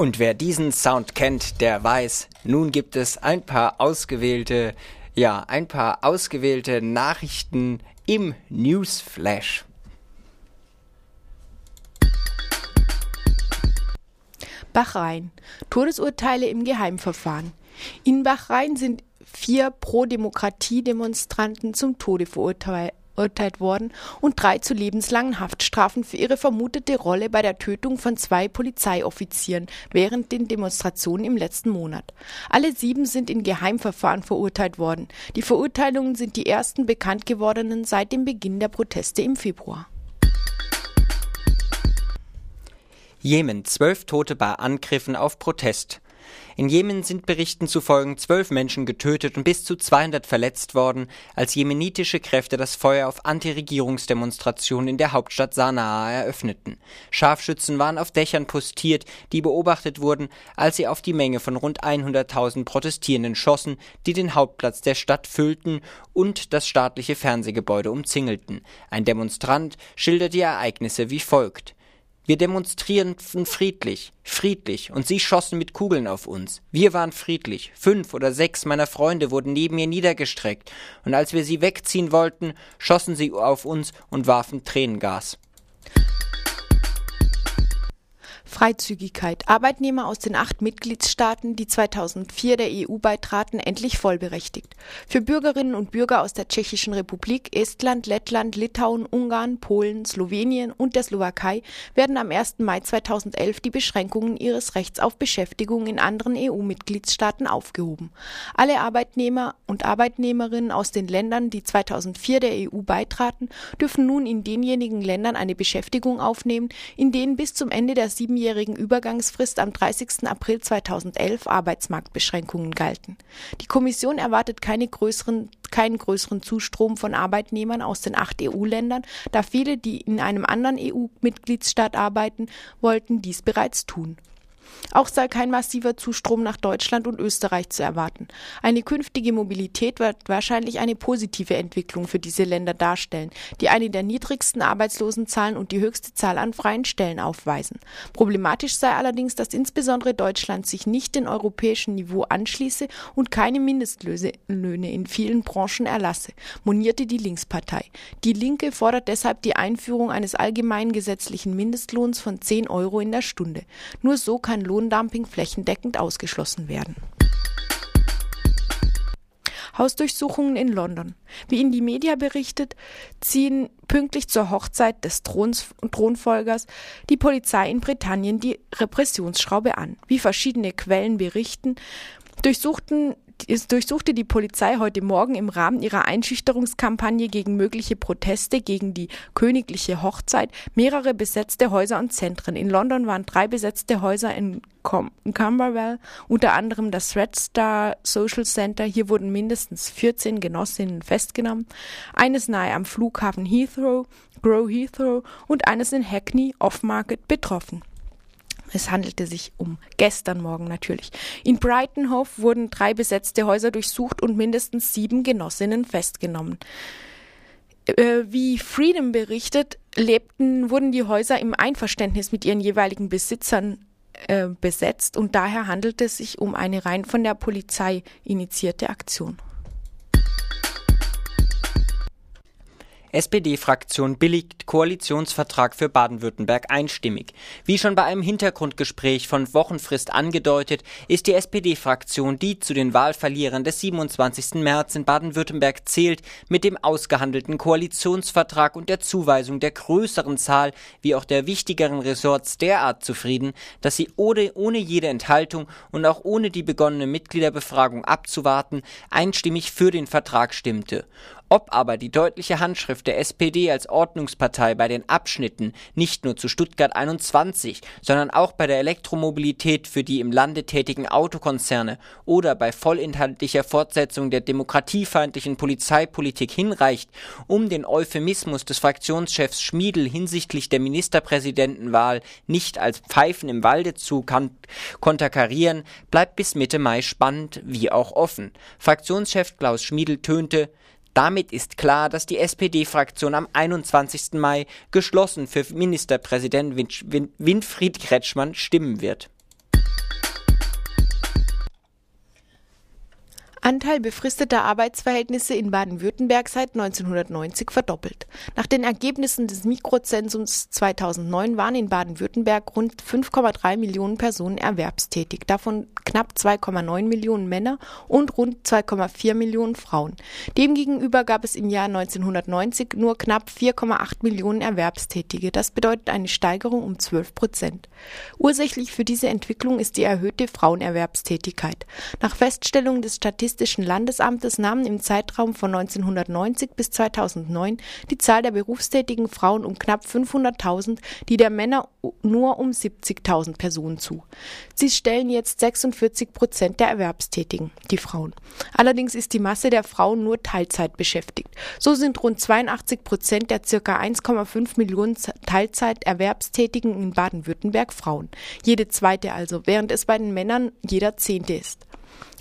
Und wer diesen Sound kennt, der weiß, nun gibt es ein paar ausgewählte, ja, ein paar ausgewählte Nachrichten im Newsflash. Bahrain. Todesurteile im Geheimverfahren. In Bahrain sind vier Pro-Demokratie-Demonstranten zum Tode verurteilt verurteilt worden und drei zu lebenslangen Haftstrafen für ihre vermutete Rolle bei der Tötung von zwei Polizeioffizieren während den Demonstrationen im letzten Monat. Alle sieben sind in Geheimverfahren verurteilt worden. Die Verurteilungen sind die ersten bekannt gewordenen seit dem Beginn der Proteste im Februar. Jemen, zwölf Tote bei Angriffen auf Protest. In Jemen sind Berichten zufolge zwölf Menschen getötet und bis zu 200 verletzt worden, als jemenitische Kräfte das Feuer auf Antiregierungsdemonstrationen in der Hauptstadt Sanaa eröffneten. Scharfschützen waren auf Dächern postiert, die beobachtet wurden, als sie auf die Menge von rund 100.000 Protestierenden schossen, die den Hauptplatz der Stadt füllten und das staatliche Fernsehgebäude umzingelten. Ein Demonstrant schildert die Ereignisse wie folgt. Wir demonstrierten friedlich, friedlich, und sie schossen mit Kugeln auf uns. Wir waren friedlich. Fünf oder sechs meiner Freunde wurden neben mir niedergestreckt, und als wir sie wegziehen wollten, schossen sie auf uns und warfen Tränengas. Freizügigkeit. Arbeitnehmer aus den acht Mitgliedstaaten, die 2004 der EU beitraten, endlich vollberechtigt. Für Bürgerinnen und Bürger aus der Tschechischen Republik, Estland, Lettland, Litauen, Ungarn, Polen, Slowenien und der Slowakei werden am 1. Mai 2011 die Beschränkungen ihres Rechts auf Beschäftigung in anderen EU-Mitgliedstaaten aufgehoben. Alle Arbeitnehmer und Arbeitnehmerinnen aus den Ländern, die 2004 der EU beitraten, dürfen nun in denjenigen Ländern eine Beschäftigung aufnehmen, in denen bis zum Ende der sieben siebenjährigen Übergangsfrist am 30. April 2011 Arbeitsmarktbeschränkungen galten. Die Kommission erwartet keine größeren, keinen größeren Zustrom von Arbeitnehmern aus den acht EU-Ländern, da viele, die in einem anderen EU-Mitgliedsstaat arbeiten wollten, dies bereits tun. Auch sei kein massiver Zustrom nach Deutschland und Österreich zu erwarten. Eine künftige Mobilität wird wahrscheinlich eine positive Entwicklung für diese Länder darstellen, die eine der niedrigsten Arbeitslosenzahlen und die höchste Zahl an freien Stellen aufweisen. Problematisch sei allerdings, dass insbesondere Deutschland sich nicht dem europäischen Niveau anschließe und keine Mindestlöhne in vielen Branchen erlasse, monierte die Linkspartei. Die Linke fordert deshalb die Einführung eines allgemeinen gesetzlichen Mindestlohns von 10 Euro in der Stunde. Nur so kann Lohndumping flächendeckend ausgeschlossen werden. Hausdurchsuchungen in London. Wie in die Media berichtet, ziehen pünktlich zur Hochzeit des Throns, Thronfolgers die Polizei in Britannien die Repressionsschraube an. Wie verschiedene Quellen berichten, durchsuchten es durchsuchte die Polizei heute Morgen im Rahmen ihrer Einschüchterungskampagne gegen mögliche Proteste gegen die königliche Hochzeit mehrere besetzte Häuser und Zentren. In London waren drei besetzte Häuser in Camberwell, unter anderem das Red Star Social Center. Hier wurden mindestens 14 Genossinnen festgenommen. Eines nahe am Flughafen Heathrow, Grow Heathrow und eines in Hackney Off-Market betroffen. Es handelte sich um gestern Morgen natürlich. In Brightonhof wurden drei besetzte Häuser durchsucht und mindestens sieben Genossinnen festgenommen. Äh, wie Freedom berichtet, lebten, wurden die Häuser im Einverständnis mit ihren jeweiligen Besitzern äh, besetzt und daher handelte es sich um eine rein von der Polizei initiierte Aktion. SPD-Fraktion billigt Koalitionsvertrag für Baden-Württemberg einstimmig. Wie schon bei einem Hintergrundgespräch von Wochenfrist angedeutet, ist die SPD-Fraktion, die zu den Wahlverlierern des 27. März in Baden-Württemberg zählt, mit dem ausgehandelten Koalitionsvertrag und der Zuweisung der größeren Zahl wie auch der wichtigeren Ressorts derart zufrieden, dass sie ohne, ohne jede Enthaltung und auch ohne die begonnene Mitgliederbefragung abzuwarten, einstimmig für den Vertrag stimmte. Ob aber die deutliche Handschrift der SPD als Ordnungspartei bei den Abschnitten nicht nur zu Stuttgart 21, sondern auch bei der Elektromobilität für die im Lande tätigen Autokonzerne oder bei vollinhaltlicher Fortsetzung der demokratiefeindlichen Polizeipolitik hinreicht, um den Euphemismus des Fraktionschefs Schmiedel hinsichtlich der Ministerpräsidentenwahl nicht als Pfeifen im Walde zu konterkarieren, bleibt bis Mitte Mai spannend wie auch offen. Fraktionschef Klaus Schmiedel tönte, damit ist klar, dass die SPD-Fraktion am 21. Mai geschlossen für Ministerpräsident Winfried Kretschmann stimmen wird. Anteil befristeter Arbeitsverhältnisse in Baden-Württemberg seit 1990 verdoppelt. Nach den Ergebnissen des Mikrozensums 2009 waren in Baden-Württemberg rund 5,3 Millionen Personen erwerbstätig, davon knapp 2,9 Millionen Männer und rund 2,4 Millionen Frauen. Demgegenüber gab es im Jahr 1990 nur knapp 4,8 Millionen Erwerbstätige. Das bedeutet eine Steigerung um 12 Prozent. Ursächlich für diese Entwicklung ist die erhöhte Frauenerwerbstätigkeit. Nach Feststellung des Statistischen Statistischen Landesamtes nahmen im Zeitraum von 1990 bis 2009 die Zahl der berufstätigen Frauen um knapp 500.000, die der Männer nur um 70.000 Personen zu. Sie stellen jetzt 46 Prozent der Erwerbstätigen, die Frauen. Allerdings ist die Masse der Frauen nur Teilzeit beschäftigt. So sind rund 82 Prozent der ca. 1,5 Millionen Teilzeiterwerbstätigen in Baden-Württemberg Frauen. Jede zweite also, während es bei den Männern jeder zehnte ist.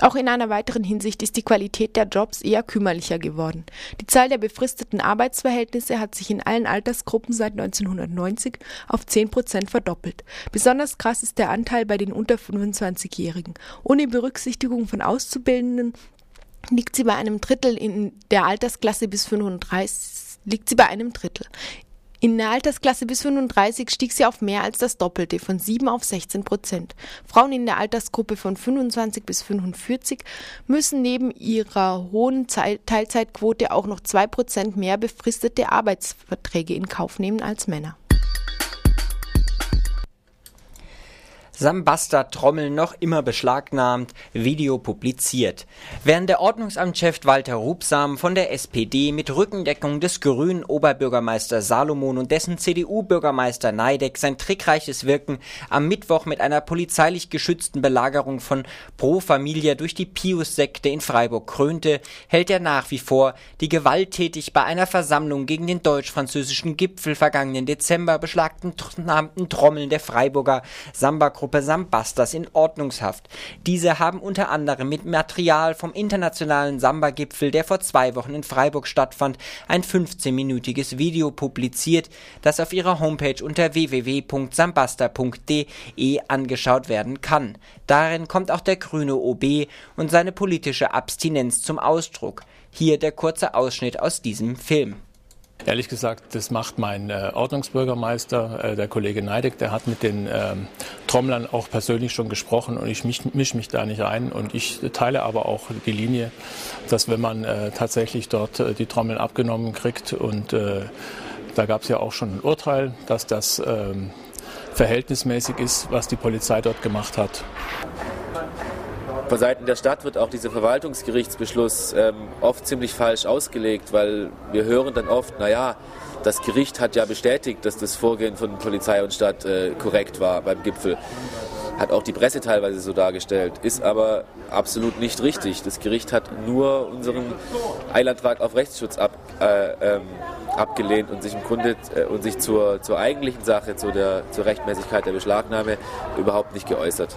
Auch in einer weiteren Hinsicht ist die Qualität der Jobs eher kümmerlicher geworden. Die Zahl der befristeten Arbeitsverhältnisse hat sich in allen Altersgruppen seit 1990 auf 10 Prozent verdoppelt. Besonders krass ist der Anteil bei den unter 25-Jährigen. Ohne Berücksichtigung von Auszubildenden liegt sie bei einem Drittel in der Altersklasse bis 35 liegt sie bei einem Drittel. In der Altersklasse bis 35 stieg sie auf mehr als das Doppelte, von 7 auf 16 Prozent. Frauen in der Altersgruppe von 25 bis 45 müssen neben ihrer hohen Teilzeitquote auch noch 2 Prozent mehr befristete Arbeitsverträge in Kauf nehmen als Männer. Sambasta-Trommel noch immer beschlagnahmt, Video publiziert. Während der Ordnungsamtschef Walter Rubsam von der SPD mit Rückendeckung des grünen Oberbürgermeisters Salomon und dessen CDU-Bürgermeister Neideck sein trickreiches Wirken am Mittwoch mit einer polizeilich geschützten Belagerung von Pro Familia durch die Pius-Sekte in Freiburg krönte, hält er nach wie vor die gewalttätig bei einer Versammlung gegen den deutsch-französischen Gipfel vergangenen Dezember beschlagnahmten Trommeln der Freiburger Samba Gruppe Sambastas in Ordnungshaft. Diese haben unter anderem mit Material vom internationalen Samba-Gipfel, der vor zwei Wochen in Freiburg stattfand, ein 15-minütiges Video publiziert, das auf ihrer Homepage unter www.sambasta.de angeschaut werden kann. Darin kommt auch der grüne OB und seine politische Abstinenz zum Ausdruck. Hier der kurze Ausschnitt aus diesem Film. Ehrlich gesagt, das macht mein äh, Ordnungsbürgermeister, äh, der Kollege Neideck, der hat mit den ähm, Trommlern auch persönlich schon gesprochen und ich mische mich, mich da nicht ein. Und ich teile aber auch die Linie, dass wenn man äh, tatsächlich dort äh, die Trommeln abgenommen kriegt und äh, da gab es ja auch schon ein Urteil, dass das ähm, verhältnismäßig ist, was die Polizei dort gemacht hat. Von Seiten der Stadt wird auch dieser Verwaltungsgerichtsbeschluss ähm, oft ziemlich falsch ausgelegt, weil wir hören dann oft, naja, das Gericht hat ja bestätigt, dass das Vorgehen von Polizei und Stadt äh, korrekt war beim Gipfel. Hat auch die Presse teilweise so dargestellt, ist aber absolut nicht richtig. Das Gericht hat nur unseren Eilantrag auf Rechtsschutz ab, äh, ähm, abgelehnt und sich im Grunde äh, und sich zur, zur eigentlichen Sache, zu der, zur Rechtmäßigkeit der Beschlagnahme überhaupt nicht geäußert.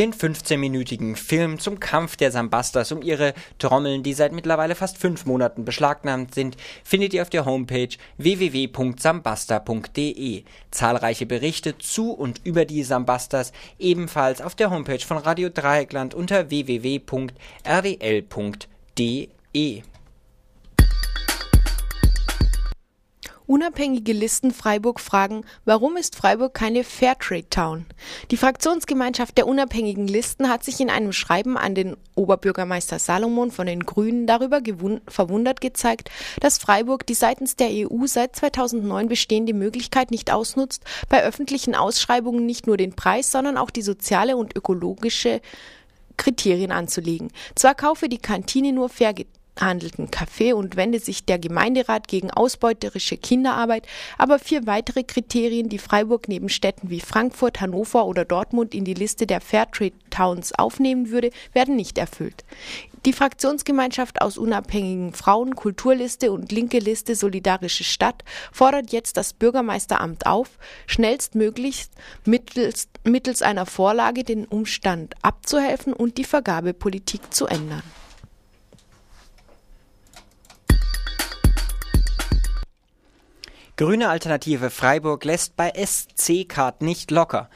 Den 15-minütigen Film zum Kampf der Sambastas um ihre Trommeln, die seit mittlerweile fast fünf Monaten beschlagnahmt sind, findet ihr auf der Homepage www.sambasta.de. Zahlreiche Berichte zu und über die Sambastas ebenfalls auf der Homepage von Radio Dreieckland unter www.rdl.de. Unabhängige Listen Freiburg fragen, warum ist Freiburg keine Fairtrade Town? Die Fraktionsgemeinschaft der unabhängigen Listen hat sich in einem Schreiben an den Oberbürgermeister Salomon von den Grünen darüber verwundert gezeigt, dass Freiburg die seitens der EU seit 2009 bestehende Möglichkeit nicht ausnutzt, bei öffentlichen Ausschreibungen nicht nur den Preis, sondern auch die soziale und ökologische Kriterien anzulegen. Zwar kaufe die Kantine nur fair handelten Kaffee und wende sich der Gemeinderat gegen ausbeuterische Kinderarbeit, aber vier weitere Kriterien, die Freiburg neben Städten wie Frankfurt, Hannover oder Dortmund in die Liste der Fairtrade Towns aufnehmen würde, werden nicht erfüllt. Die Fraktionsgemeinschaft aus unabhängigen Frauen, Kulturliste und Linke Liste Solidarische Stadt fordert jetzt das Bürgermeisteramt auf, schnellstmöglichst mittels, mittels einer Vorlage den Umstand abzuhelfen und die Vergabepolitik zu ändern. Grüne Alternative Freiburg lässt bei SC-Card nicht locker.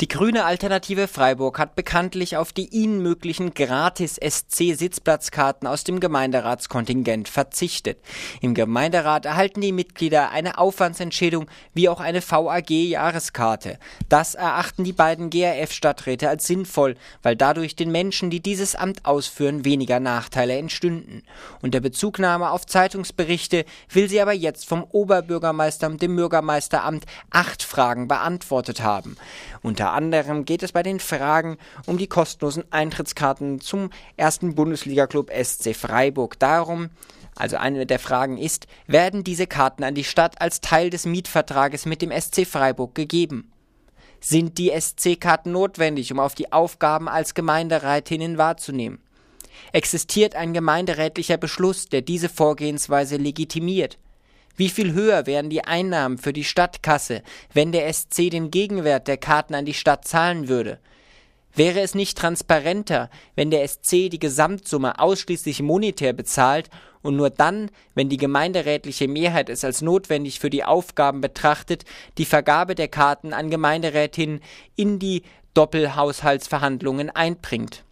Die grüne Alternative Freiburg hat bekanntlich auf die ihnen möglichen Gratis-SC-Sitzplatzkarten aus dem Gemeinderatskontingent verzichtet. Im Gemeinderat erhalten die Mitglieder eine Aufwandsentschädigung wie auch eine VAG-Jahreskarte. Das erachten die beiden GRF-Stadträte als sinnvoll, weil dadurch den Menschen, die dieses Amt ausführen, weniger Nachteile entstünden. Unter Bezugnahme auf Zeitungsberichte will sie aber jetzt vom Oberbürgermeister und dem Bürgermeisteramt acht Fragen beantwortet haben. Unter anderem geht es bei den Fragen um die kostenlosen Eintrittskarten zum ersten Bundesliga-Club SC Freiburg darum, also eine der Fragen ist, werden diese Karten an die Stadt als Teil des Mietvertrages mit dem SC Freiburg gegeben? Sind die SC-Karten notwendig, um auf die Aufgaben als Gemeinderätinnen wahrzunehmen? Existiert ein gemeinderätlicher Beschluss, der diese Vorgehensweise legitimiert? Wie viel höher wären die Einnahmen für die Stadtkasse, wenn der SC den Gegenwert der Karten an die Stadt zahlen würde? Wäre es nicht transparenter, wenn der SC die Gesamtsumme ausschließlich monetär bezahlt und nur dann, wenn die gemeinderätliche Mehrheit es als notwendig für die Aufgaben betrachtet, die Vergabe der Karten an Gemeinderätinnen in die Doppelhaushaltsverhandlungen einbringt?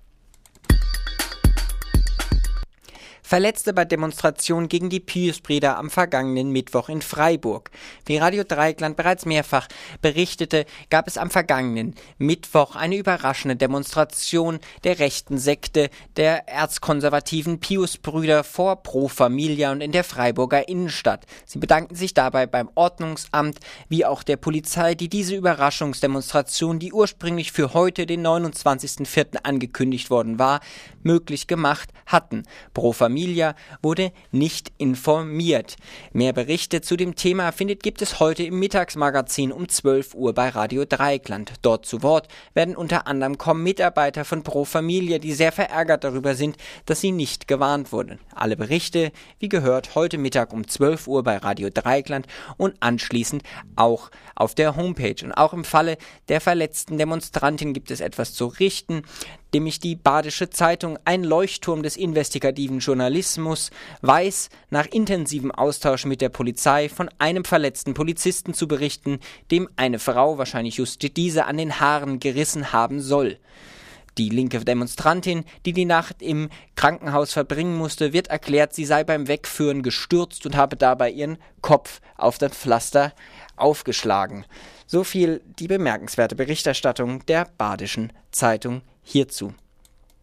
Verletzte bei Demonstrationen gegen die Pius-Brüder am vergangenen Mittwoch in Freiburg. Wie Radio Dreieckland bereits mehrfach berichtete, gab es am vergangenen Mittwoch eine überraschende Demonstration der rechten Sekte der erzkonservativen Pius-Brüder vor Pro Familia und in der Freiburger Innenstadt. Sie bedankten sich dabei beim Ordnungsamt wie auch der Polizei, die diese Überraschungsdemonstration, die ursprünglich für heute, den 29.04. angekündigt worden war, möglich gemacht hatten. Pro Familia Familia wurde nicht informiert. Mehr Berichte zu dem Thema findet gibt es heute im Mittagsmagazin um 12 Uhr bei Radio Dreieckland. Dort zu Wort werden unter anderem kommen Mitarbeiter von Pro Familia, die sehr verärgert darüber sind, dass sie nicht gewarnt wurden. Alle Berichte, wie gehört, heute Mittag um 12 Uhr bei Radio Dreieckland und anschließend auch auf der Homepage. Und auch im Falle der verletzten Demonstrantin gibt es etwas zu richten nämlich die Badische Zeitung, ein Leuchtturm des investigativen Journalismus, weiß nach intensivem Austausch mit der Polizei von einem verletzten Polizisten zu berichten, dem eine Frau, wahrscheinlich just diese, an den Haaren gerissen haben soll. Die linke Demonstrantin, die die Nacht im Krankenhaus verbringen musste, wird erklärt, sie sei beim Wegführen gestürzt und habe dabei ihren Kopf auf das Pflaster aufgeschlagen. So viel die bemerkenswerte Berichterstattung der Badischen Zeitung hierzu.